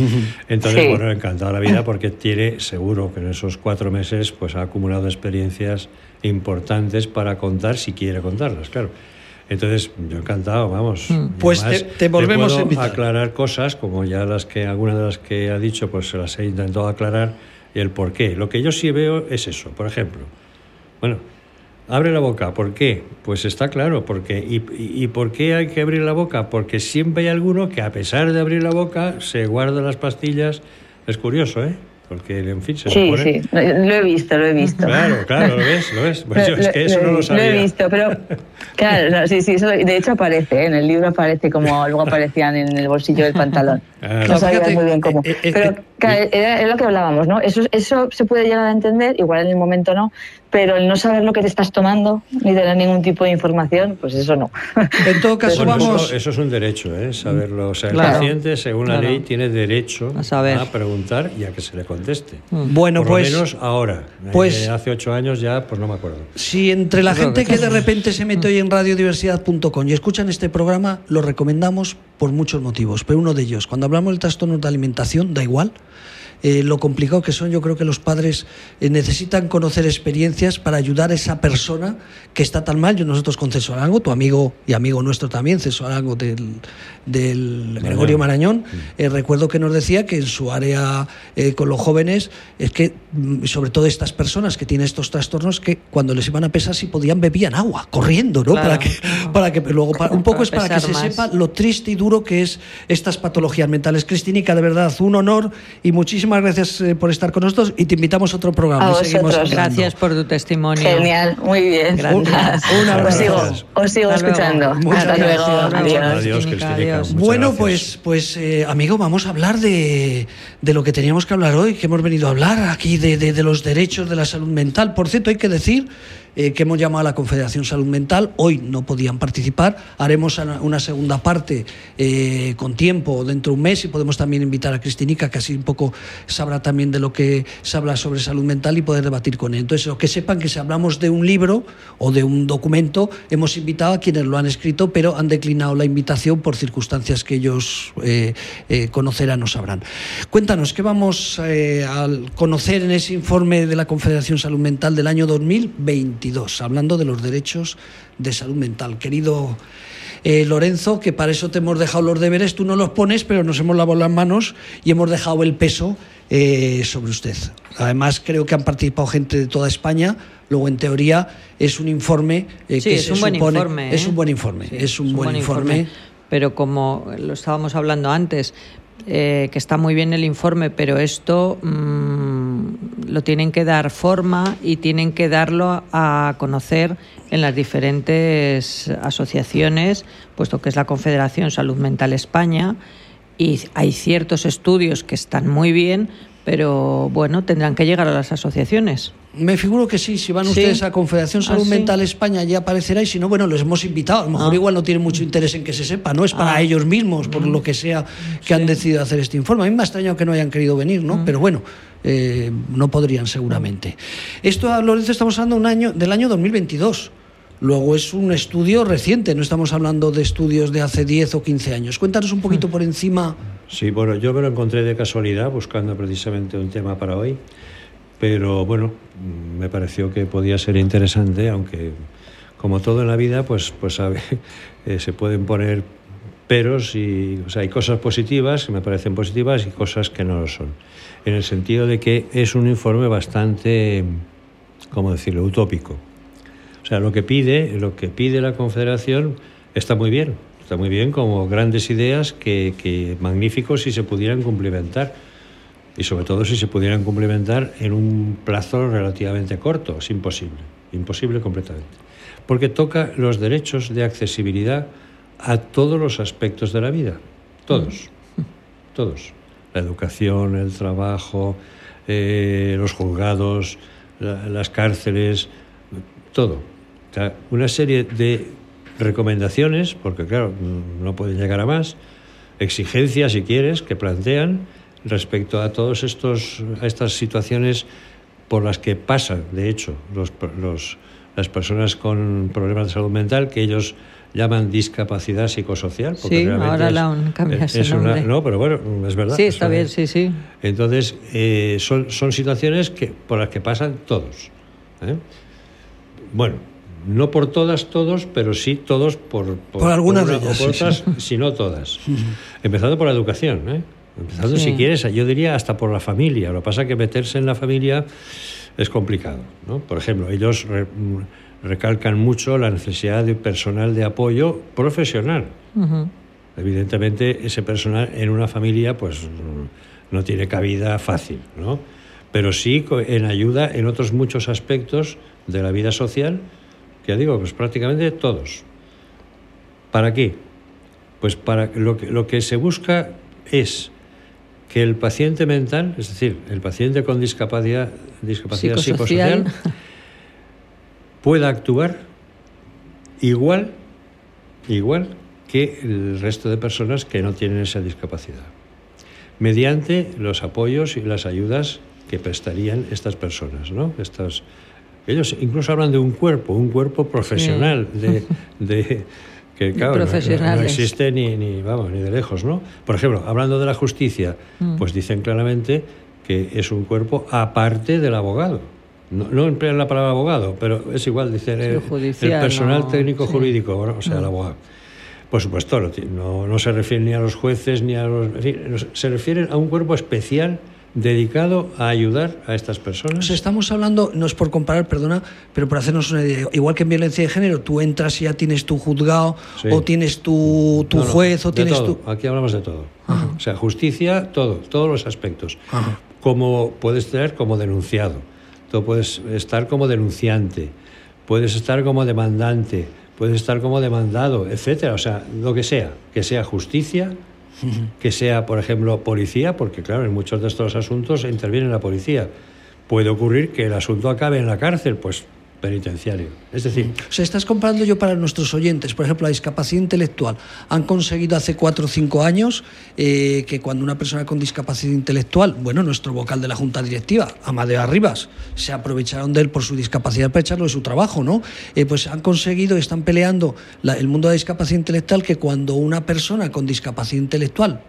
S4: Entonces, bueno, encantada la vida porque tiene, seguro que en esos cuatro meses, pues ha acumulado experiencias importantes para contar si quiere contarlas, claro. Entonces, yo encantado, vamos.
S2: Mm. Pues te, volvemos a
S4: aclarar cosas, como ya las que, algunas de las que ha dicho, pues se las he intentado aclarar, y el por qué. Lo que yo sí veo es eso, por ejemplo. Bueno, abre la boca, ¿por qué? Pues está claro, porque y, y, por qué hay que abrir la boca? Porque siempre hay alguno que a pesar de abrir la boca se guarda las pastillas. Es curioso, ¿eh? Porque en fin se
S5: Sí, sí, lo he visto, lo he visto.
S4: Claro, claro, lo ves, lo ves. Pues es que eso no lo sabía.
S5: Lo he visto, pero claro, sí, sí, eso, de hecho aparece, ¿eh? en el libro aparece como luego aparecían en el bolsillo del pantalón. No sabías muy bien cómo. Eh, eh, pero claro, era, lo que hablábamos, ¿no? Eso, eso se puede llegar a entender, igual en el momento no, pero el no saber lo que te estás tomando ni tener ningún tipo de información, pues eso no.
S2: En todo caso, vamos.
S4: Eso, es un derecho, ¿eh? saberlo. O sea, el paciente, según la ley, tiene derecho a, saber. a, preguntar y a que se le conteste.
S2: Mm. Bueno,
S4: Por
S2: pues.
S4: Lo menos ahora. Pues. Eh, hace ocho años ya, pues no me acuerdo.
S2: Si entre la gente que de repente se mete hoy en radiodiversidad.com y escuchan este programa, lo recomendamos por muchos motivos. Pero uno de ellos, cuando hablamos del trastorno de alimentación, da igual eh, lo complicado que son. Yo creo que los padres eh, necesitan conocer experiencias para ayudar a esa persona que está tan mal. Yo nosotros con César Arango, tu amigo y amigo nuestro también, César Arango del, del Gregorio Marañón, eh, recuerdo que nos decía que en su área con los jóvenes es que, mm, sobre todo estas personas que tienen estos trastornos, que cuando les iban a pesar si podían bebían agua, corriendo, ¿no? para que, para que luego, un poco es para que se sepa lo triste y duro que es estas patologías mentales. Cristínica, de verdad, un honor y muchísimas gracias eh, por estar con nosotros y te invitamos a otro programa.
S3: gracias por tu testimonio.
S5: Genial, muy bien. Gracias. Os sigo, os sigo escuchando. Hasta luego.
S4: Adiós.
S2: Adiós, Bueno, pues, pues eh, amigo, vamos a hablar de, de, lo que teníamos que hablar hoy, que hemos venido a hablar aquí de, de, de los derechos de la salud mental. Por cierto, hay que decir eh, que hemos llamado a la Confederación Salud Mental. Hoy no podían participar. Haremos una segunda parte eh, con tiempo dentro de un mes y podemos también invitar a Cristinica, que así un poco sabrá también de lo que se habla sobre salud mental y poder debatir con él. Entonces, que sepan que si hablamos de un libro o de un documento, hemos invitado a quienes lo han escrito, pero han declinado la invitación por circunstancias que ellos eh, conocerán o sabrán. Cuéntanos, ¿qué vamos a conocer en ese informe de la Confederación Salud Mental del año 2020? Hablando de los derechos de salud mental. Querido eh, Lorenzo, que para eso te hemos dejado los deberes, tú no los pones, pero nos hemos lavado las manos y hemos dejado el peso eh, sobre usted. Además, creo que han participado gente de toda España. Luego, en teoría, es un informe
S3: eh, que es un buen informe.
S2: Es un buen informe. es un, buen, informe.
S3: Pero como lo estábamos hablando antes, que está muy bien el informe, pero esto mm, lo tienen que dar forma y tienen que darlo a conocer en las diferentes asociaciones, puesto que es la Confederación Salud Mental España, y hay ciertos estudios que están muy bien, pero bueno, tendrán que llegar a las asociaciones.
S2: Me figuro que sí, si van ustedes a Confederación Salud ah, Mental España ya aparecerá y si no, bueno, les hemos invitado. A lo mejor ah. igual no tienen mucho interés en que se sepa, no es para ah. ellos mismos, por lo que sea que han decidido hacer este informe. A mí me ha extrañado que no hayan querido venir, ¿no? Pero bueno, eh, no podrían seguramente. Esto, Lorenzo, estamos hablando un año, del año 2022. Luego es un estudio reciente, no estamos hablando de estudios de hace 10 o 15 años. Cuéntanos un poquito por encima.
S4: Sí, bueno, yo me lo encontré de casualidad buscando precisamente un tema para hoy, pero bueno, me pareció que podía ser interesante, aunque como todo en la vida, pues, pues eh, se pueden poner peros y hay cosas positivas que me parecen positivas y cosas que no lo son. En el sentido de que es un informe bastante, ¿cómo decirlo?, utópico sea, lo que pide, lo que pide la Confederación está muy bien, está muy bien como grandes ideas que, magníficos si se pudieran cumplimentar y sobre todo si se pudieran cumplimentar en un plazo relativamente corto, es imposible, imposible completamente, porque toca los derechos de accesibilidad a todos los aspectos de la vida, todos, todos, la educación, el trabajo, eh, los juzgados, las cárceles, todo. Una serie de recomendaciones, porque claro, no pueden llegar a más, exigencias, si quieres, que plantean respecto a todos estos a estas situaciones por las que pasan, de hecho, los, los, las personas con problemas de salud mental, que ellos llaman discapacidad psicosocial.
S3: sí, ahora la han cambiado ese nombre.
S4: no, pero bueno, es verdad.
S3: Sí, está bien, sí, sí.
S4: Entonces, eh, son, son situaciones que, por las que pasan todos. ¿eh? Bueno, no por todas, todos, pero sí todos por,
S2: por, algunas de ellas,
S4: por otras, si no todas. Empezando por la educación, ¿eh? Empezando, si quieres, yo diría hasta por la familia. Lo que pasa es que meterse en la familia es complicado. ¿no? Por ejemplo, ellos recalcan mucho la necesidad de personal de apoyo profesional. Evidentemente, ese personal en una familia pues no tiene cabida fácil, ¿no? pero sí en ayuda en otros muchos aspectos de la vida social ya digo, pues prácticamente todos. ¿Para qué? Pues para lo que, lo que se busca es que el paciente mental, es decir, el paciente con discapacidad, discapacidad psicosocial, pueda actuar igual, igual que el resto de personas que no tienen esa discapacidad, mediante los apoyos y las ayudas que prestarían estas personas, ¿no? Estas, ellos incluso hablan de un cuerpo, un cuerpo profesional, de, que claro, no, existe ni, ni, vamos, ni de lejos, ¿no? Por ejemplo, hablando de la justicia, mm. pues dicen claramente que es un cuerpo aparte del abogado. No, emplean la palabra abogado, pero es igual, dicen el, personal técnico jurídico, o sea, el mm. abogado. Por supuesto, no, no, se refieren ni a los jueces ni a los... se refieren a un cuerpo especial dedicado a ayudar a estas personas.
S2: estamos hablando, no es por comparar, perdona, pero por hacernos una idea, igual que en violencia de género, tú entras y ya tienes tu juzgado, o tienes tu, tu juez, o tienes
S4: tu... Aquí hablamos de todo. O sea, justicia, todo, todos los aspectos. Como puedes tener como denunciado, tú puedes estar como denunciante, puedes estar como demandante, puedes estar como demandado, etcétera. O sea, lo que sea, que sea justicia, que sea, por ejemplo, policía, porque claro, en muchos de estos asuntos interviene la policía. Puede ocurrir que el asunto acabe en la cárcel, pues penitenciario. Es decir...
S2: O sea, estás comparando yo para nuestros oyentes, por ejemplo, la discapacidad intelectual. Han conseguido hace cuatro o cinco años eh, que cuando una persona con discapacidad intelectual, bueno, nuestro vocal de la Junta Directiva, Amadeo Arribas, se aprovecharon de él por su discapacidad para echarlo de su trabajo, ¿no? Eh, pues han conseguido, están peleando el mundo de la discapacidad intelectual que cuando una persona con discapacidad intelectual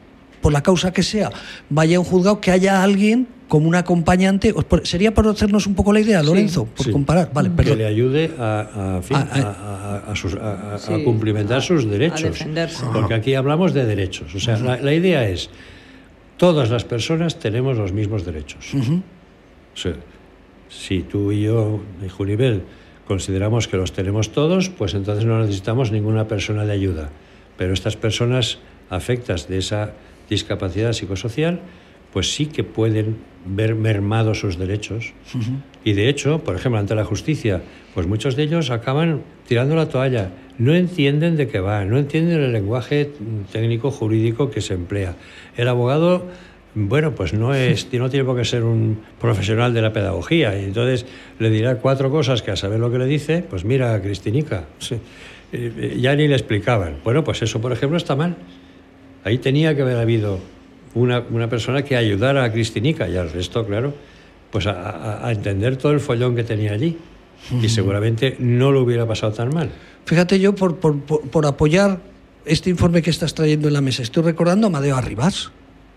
S2: por la causa que sea, vaya a un juzgado, que haya alguien como un acompañante. Sería por hacernos un poco la idea, Lorenzo, por comparar. Vale,
S4: Que le ayude a, cumplimentar sus derechos. Porque aquí hablamos de derechos. O sea, la, idea es, todas las personas tenemos los mismos derechos. si tú y yo, y Junibel, consideramos que los tenemos todos, pues entonces no necesitamos ninguna persona de ayuda. Pero estas personas afectas de esa discapacidad psicosocial, pues sí que pueden ver mermados sus derechos. Y de hecho, por ejemplo, ante la justicia, pues muchos de ellos acaban tirando la toalla. No entienden de qué va, no entienden el lenguaje técnico jurídico que se emplea. El abogado bueno, pues no, es, no tiene por qué ser un profesional de la pedagogía. Y entonces le dirá cuatro cosas que a saber lo que le dice, pues mira, Cristinica, eh, eh, ya ni le explicaban. Bueno, pues eso, por ejemplo, está mal. Ahí tenía que haber habido una, una persona que ayudara a Cristinica y al resto, claro, pues a, a entender todo el follón que tenía allí. Y seguramente no lo hubiera pasado tan mal.
S2: Fíjate yo, por, por, por, apoyar este informe que estás trayendo en la mesa, estoy recordando a Madeo Arribas,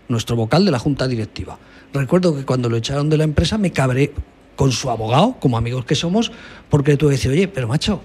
S2: nuestro vocal de la Junta Directiva. Recuerdo que cuando lo echaron de la empresa me cabré con su abogado, como amigos que somos, porque tú decías, oye, pero macho,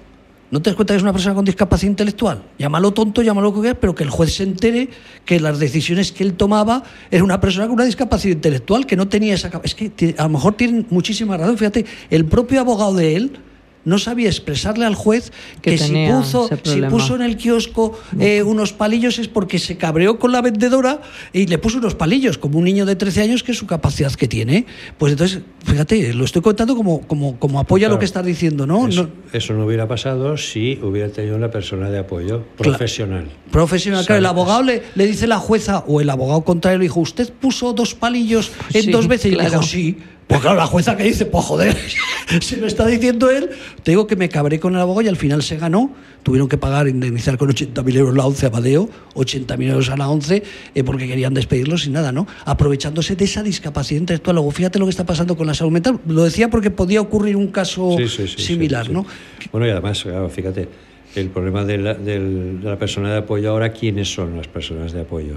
S2: ¿No te das cuenta que es una persona con discapacidad intelectual? Llámalo tonto, llámalo lo que pero que el juez se entere que las decisiones que él tomaba era una persona con una discapacidad intelectual que no tenía esa Es que a lo mejor tienen muchísima razón. Fíjate, el propio abogado de él no sabía expresarle al juez que, si, puso, si puso en el kiosco eh, unos palillos es porque se cabreó con la vendedora y le puso unos palillos, como un niño de 13 años que es su capacidad que tiene. Pues entonces, fíjate, lo estoy contando como, como, como apoya lo que estás diciendo, ¿no?
S4: Eso no, hubiera pasado si hubiera tenido una persona de apoyo profesional.
S2: profesional, claro. El abogado le, le dice la jueza o el abogado contrario le dijo, ¿usted puso dos palillos en dos veces? Y le dijo, sí. Pues claro, la jueza que dice, pues joder, si me está diciendo él, te digo que me cabré con el abogado y al final se ganó. Tuvieron que pagar, indemnizar con 80.000 euros la 11 a Badeo, 80.000 euros a la 11, eh, porque querían despedirlo sin nada, ¿no? Aprovechándose de esa discapacidad intelectual. Luego, fíjate lo que está pasando con la salud mental. Lo decía porque podía ocurrir un caso similar, ¿no?
S4: Bueno, y además, fíjate, el problema de la, de la persona de apoyo ahora, ¿quiénes son las personas de apoyo?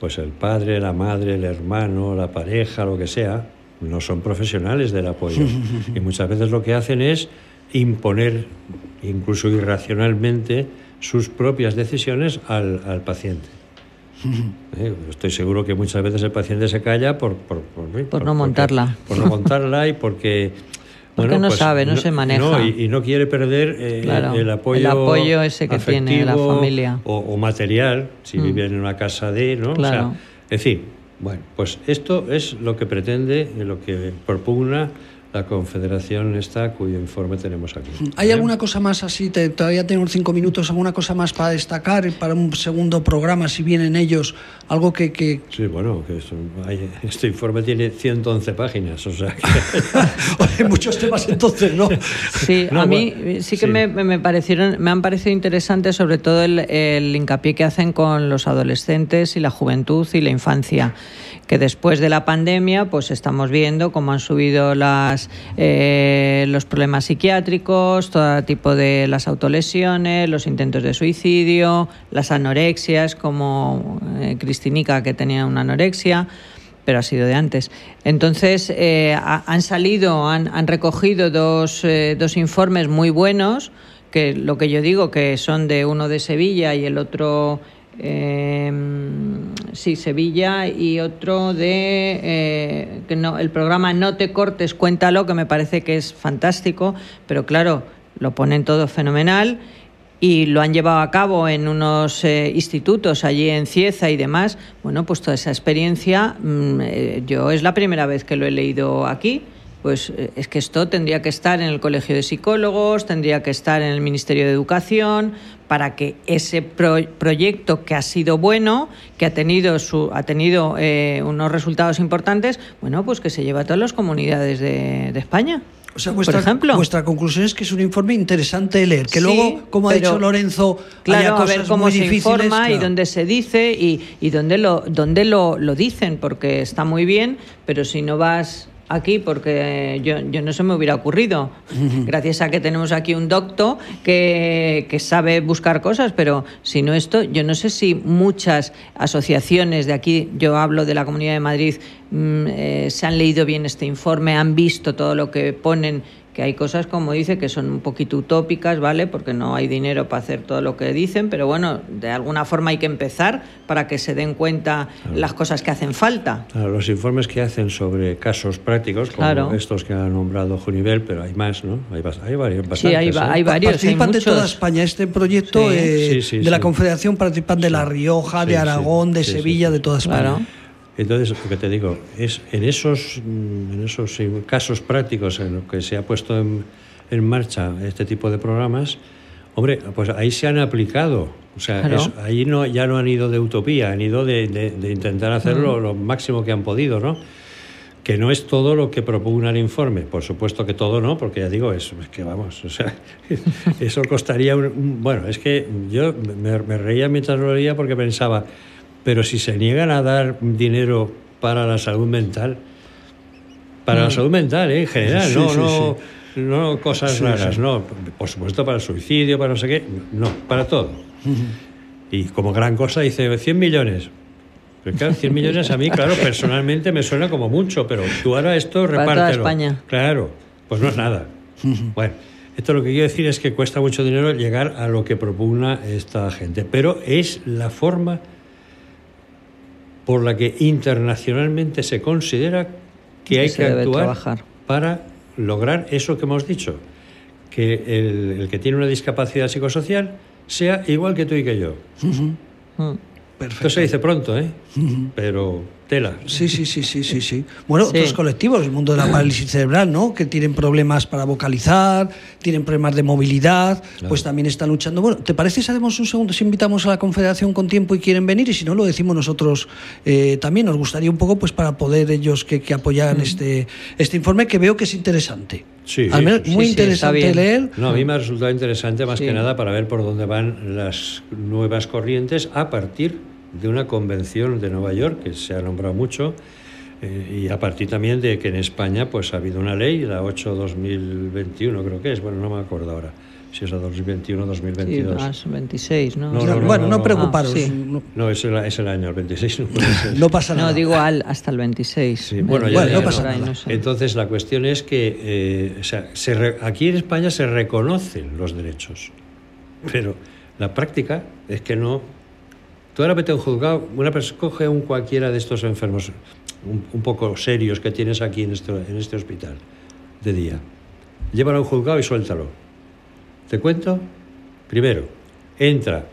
S4: Pues el padre, la madre, el hermano, la pareja, lo que sea no son profesionales del apoyo. y muchas veces lo que hacen es imponer, incluso irracionalmente, sus propias decisiones al, paciente. Eh, estoy seguro que muchas veces el paciente se calla por, por,
S3: por, no montarla.
S4: por no montarla y porque...
S3: Porque no pues, sabe, no, se maneja.
S4: y, no quiere perder eh, el apoyo
S3: El apoyo ese que tiene la familia.
S4: O, material, si mm. vive en una casa de... ¿no?
S3: Claro. O
S4: sea, bueno, pues esto es lo que pretende, lo que propugna la confederación esta cuyo informe tenemos aquí.
S2: ¿Hay alguna cosa más así? todavía tenemos cinco minutos. ¿Alguna cosa más para destacar para un segundo programa, si vienen ellos? Algo que... que...
S4: Sí, bueno, que este informe tiene 111 páginas, o sea
S2: Hay muchos temas entonces, ¿no?
S3: Sí, a mí sí que Me, me, parecieron, me han parecido interesantes sobre todo el, el hincapié que hacen con los adolescentes y la juventud y la infancia que después de la pandemia pues estamos viendo cómo han subido las, eh, los problemas psiquiátricos, todo tipo de las autolesiones, los intentos de suicidio, las anorexias, como eh, Cristinica que tenía una anorexia pero ha sido de antes. Entonces, eh, han salido, han, han recogido dos, dos, informes muy buenos, que lo que yo digo que son de uno de Sevilla y el otro eh, sí, Sevilla y otro de eh, que no, el programa No te cortes, cuéntalo, que me parece que es fantástico, pero claro, lo ponen todo fenomenal y lo han llevado a cabo en unos eh, institutos allí en Cieza y demás. Bueno, pues toda esa experiencia, mm, eh, yo es la primera vez que lo he leído aquí pues eh, es que esto tendría que estar en el Colegio de Psicólogos, tendría que estar en el Ministerio de Educación, para que ese proyecto que ha sido bueno, que ha tenido, su, ha tenido eh, unos resultados importantes, bueno, pues que se lleve a todas las comunidades de, España.
S2: O sea, vuestra, ejemplo. vuestra conclusión es que es un informe interesante de leer, que luego, como ha dicho Lorenzo,
S3: claro, a ver cómo se informa y dónde se dice y, y dónde, lo, dónde lo, lo dicen, porque está muy bien, pero si no vas aquí porque yo, yo, no se me hubiera ocurrido. Gracias a que tenemos aquí un doctor que, que, sabe buscar cosas, pero si no esto, yo no sé si muchas asociaciones de aquí, yo hablo de la Comunidad de Madrid, mm, eh, se han leído bien este informe, han visto todo lo que ponen que hay cosas, como dice, que son un poquito utópicas, ¿vale? Porque no hay dinero para hacer todo lo que dicen, pero bueno, de alguna forma hay que empezar para que se den cuenta las cosas que hacen falta.
S4: los informes que hacen sobre casos prácticos, como estos que ha nombrado Junivel, pero hay más, ¿no? Hay, hay varios.
S3: sí, hay, ¿eh? hay varios.
S2: Participan de toda España. Este proyecto eh, de la Confederación participan de La Rioja, de Aragón, de Sevilla, de toda España.
S4: Entonces, lo que te digo, es en esos, mm, en esos casos prácticos en los que se ha puesto en, marcha este tipo de programas, Hombre, pues ahí se han aplicado. O sea, ahí no, ya no han ido de utopía, han ido de, intentar hacerlo lo máximo que han podido, ¿no? que no es todo lo que propugna el informe. Por supuesto que todo no, porque ya digo, es, que vamos, o sea, eso costaría un, Bueno, es que yo me, reía mientras lo leía porque pensaba, pero si se niegan a dar dinero para la salud mental, para la mm. salud mental, ¿eh? en general, no, no, no cosas raras, no, por supuesto para el suicidio, para no sé qué, no, para todo. Y como gran cosa dice 100 millones. Pero claro, 100 millones a mí, claro, personalmente me suena como mucho, pero tú ahora esto repártelo. Para
S3: España.
S4: Claro, pues no es nada. Bueno, esto lo que quiero decir es que cuesta mucho dinero llegar a lo que propugna esta gente, pero es la forma por la que internacionalmente se considera que hay que actuar para lograr eso que hemos dicho, que el, que tiene una discapacidad psicosocial sea igual que tú y que yo. Esto se dice pronto, ¿eh? Pero tela.
S2: Sí, sí, sí, sí, sí, sí. Bueno, otros colectivos, el mundo de la parálisis cerebral, ¿no? Que tienen problemas para vocalizar, tienen problemas de movilidad, pues también están luchando. Bueno, ¿te parece si hacemos un segundo, si invitamos a la Confederación con tiempo y quieren venir? Y si no, lo decimos nosotros eh, también. Nos gustaría un poco, pues, para poder ellos que, que apoyan este, este informe, que veo que es interesante.
S4: Sí,
S2: Al menos muy interesante leer.
S4: No, a mí me ha resultado interesante más que nada para ver por dónde van las nuevas corrientes a partir de una convención de Nueva York que se ha nombrado mucho eh, y a partir también de que en España pues ha habido una ley, la 8-2021 creo que es, bueno, no me acuerdo ahora si es la 2021 2022.
S3: más 26, ¿no?
S2: bueno, no, preocuparos.
S4: No, es, el, es, el, año, el 26
S2: no, pasa nada.
S3: No, digo al, hasta el 26.
S4: bueno, ya, no pasa nada. Entonces, la cuestión es que eh, o sea, se aquí en España se reconocen los derechos, pero la práctica es que no... Tú ahora vete a un juzgado, una persona coge un cualquiera de estos enfermos un, poco serios que tienes aquí en este, hospital de día. Llévalo a un juzgado y suéltalo ¿Te cuento? Primero, entra.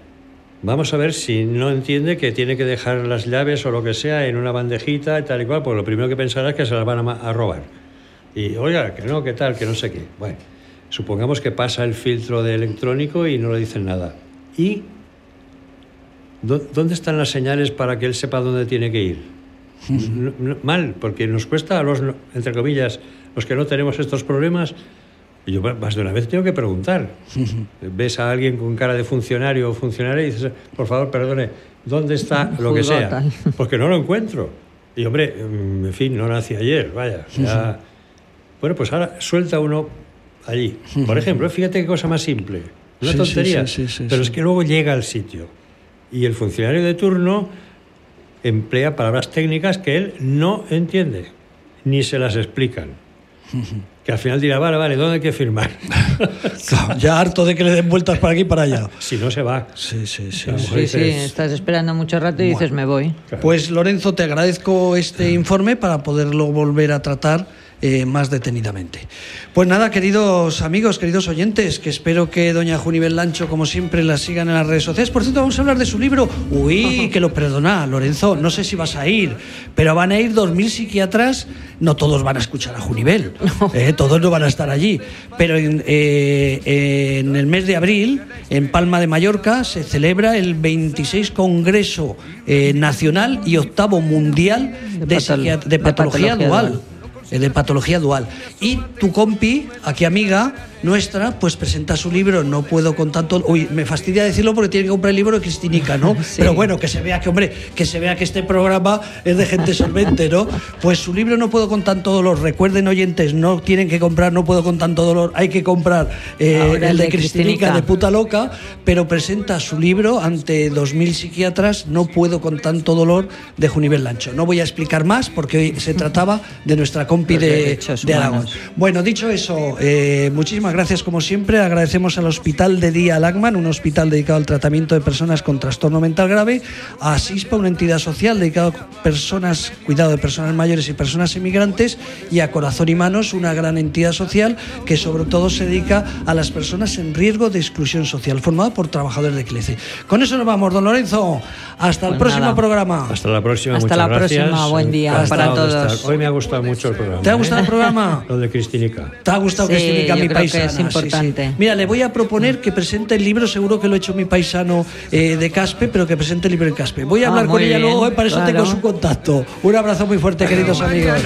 S4: Vamos a ver si no entiende que tiene que dejar las llaves o lo que sea en una bandejita y tal y cual, pues lo primero que pensará es que se las van a, robar. Y, oiga, que no, que tal, que no sé qué. Bueno, supongamos que pasa el filtro de electrónico y no le dicen nada. ¿Y dónde están las señales para que él sepa dónde tiene que ir? mal, porque nos cuesta a los, entre comillas, los que no tenemos estos problemas, y yo más de una vez tengo que preguntar. Ves a alguien con cara de funcionario o funcionaria y dices, por favor, perdone, ¿dónde está lo que sea? Porque no lo encuentro. Y hombre, mm, en fin, no nací ayer, vaya. Bueno, pues ahora suelta uno allí. Por ejemplo, fíjate qué cosa más simple. Una tontería. pero es que luego llega al sitio. Y el funcionario de turno emplea palabras técnicas que él no entiende, ni se las explican que al final dirá, vale, vale, ¿dónde hay que firmar?
S2: ya harto de que le den vueltas para aquí y para allá.
S4: Si no se va.
S2: Sí, sí, sí.
S3: Sí, sí, estás esperando mucho rato y dices, me voy.
S2: Pues Lorenzo, te agradezco este informe para poderlo volver a tratar eh, más detenidamente. Pues nada, queridos amigos, queridos oyentes, que espero que doña Junibel Lancho, como siempre, la sigan en las redes sociales. Por cierto, vamos a hablar de su libro. Uy, que lo perdona, Lorenzo, no sé si vas a ir, pero van a ir dos mil psiquiatras, no todos van a escuchar a Junibel, eh, todos no van a estar allí, pero en, eh, en el mes de abril, en Palma de Mallorca, se celebra el 26 Congreso Nacional y octavo Mundial de, de, patología, dual. De patología dual. Y tu compi, aquí amiga, nuestra, pues presenta su libro, no puedo con tanto, uy, me fastidia decirlo porque tiene que comprar el libro de Cristinica, ¿no? Pero bueno, que se vea que, hombre, que se vea que este programa es de gente solvente, ¿no? Pues su libro no puedo con tanto dolor, recuerden oyentes, no tienen que comprar no puedo con tanto dolor, hay que comprar eh, el, de, Cristinica, de puta loca, pero presenta su libro ante 2.000 psiquiatras, no puedo con tanto dolor, de Junivel Lancho. No voy a explicar más porque hoy se trataba de nuestra compi de, de Aragón. Bueno, dicho eso, eh, muchísimas gracias como siempre. Agradecemos al Hospital de Día Lagman, un hospital dedicado al tratamiento de personas con trastorno mental grave, a SISPA, una entidad social dedicada a personas, cuidado de personas mayores y personas inmigrantes, y a Corazón y Manos, una gran entidad social que sobre todo se dedica a las personas en riesgo de exclusión social, formada por trabajadores de CLECE. Con eso nos vamos, don Lorenzo. Hasta el pues próximo programa.
S4: Hasta la próxima.
S3: Hasta la próxima. Buen día para todos.
S4: Hoy me ha gustado mucho el programa.
S2: ¿Te ha gustado el programa?
S4: Lo de Cristinica.
S2: ¿Te ha gustado Cristinica, mi país?
S3: Es importante.
S2: Mira, le voy a proponer que presente el libro, seguro que lo ha hecho mi paisano eh, de Caspe, pero que presente el libro en Caspe. Voy a ah, hablar con ella luego, eh, para eso tengo su contacto. Un abrazo muy fuerte, queridos amigos.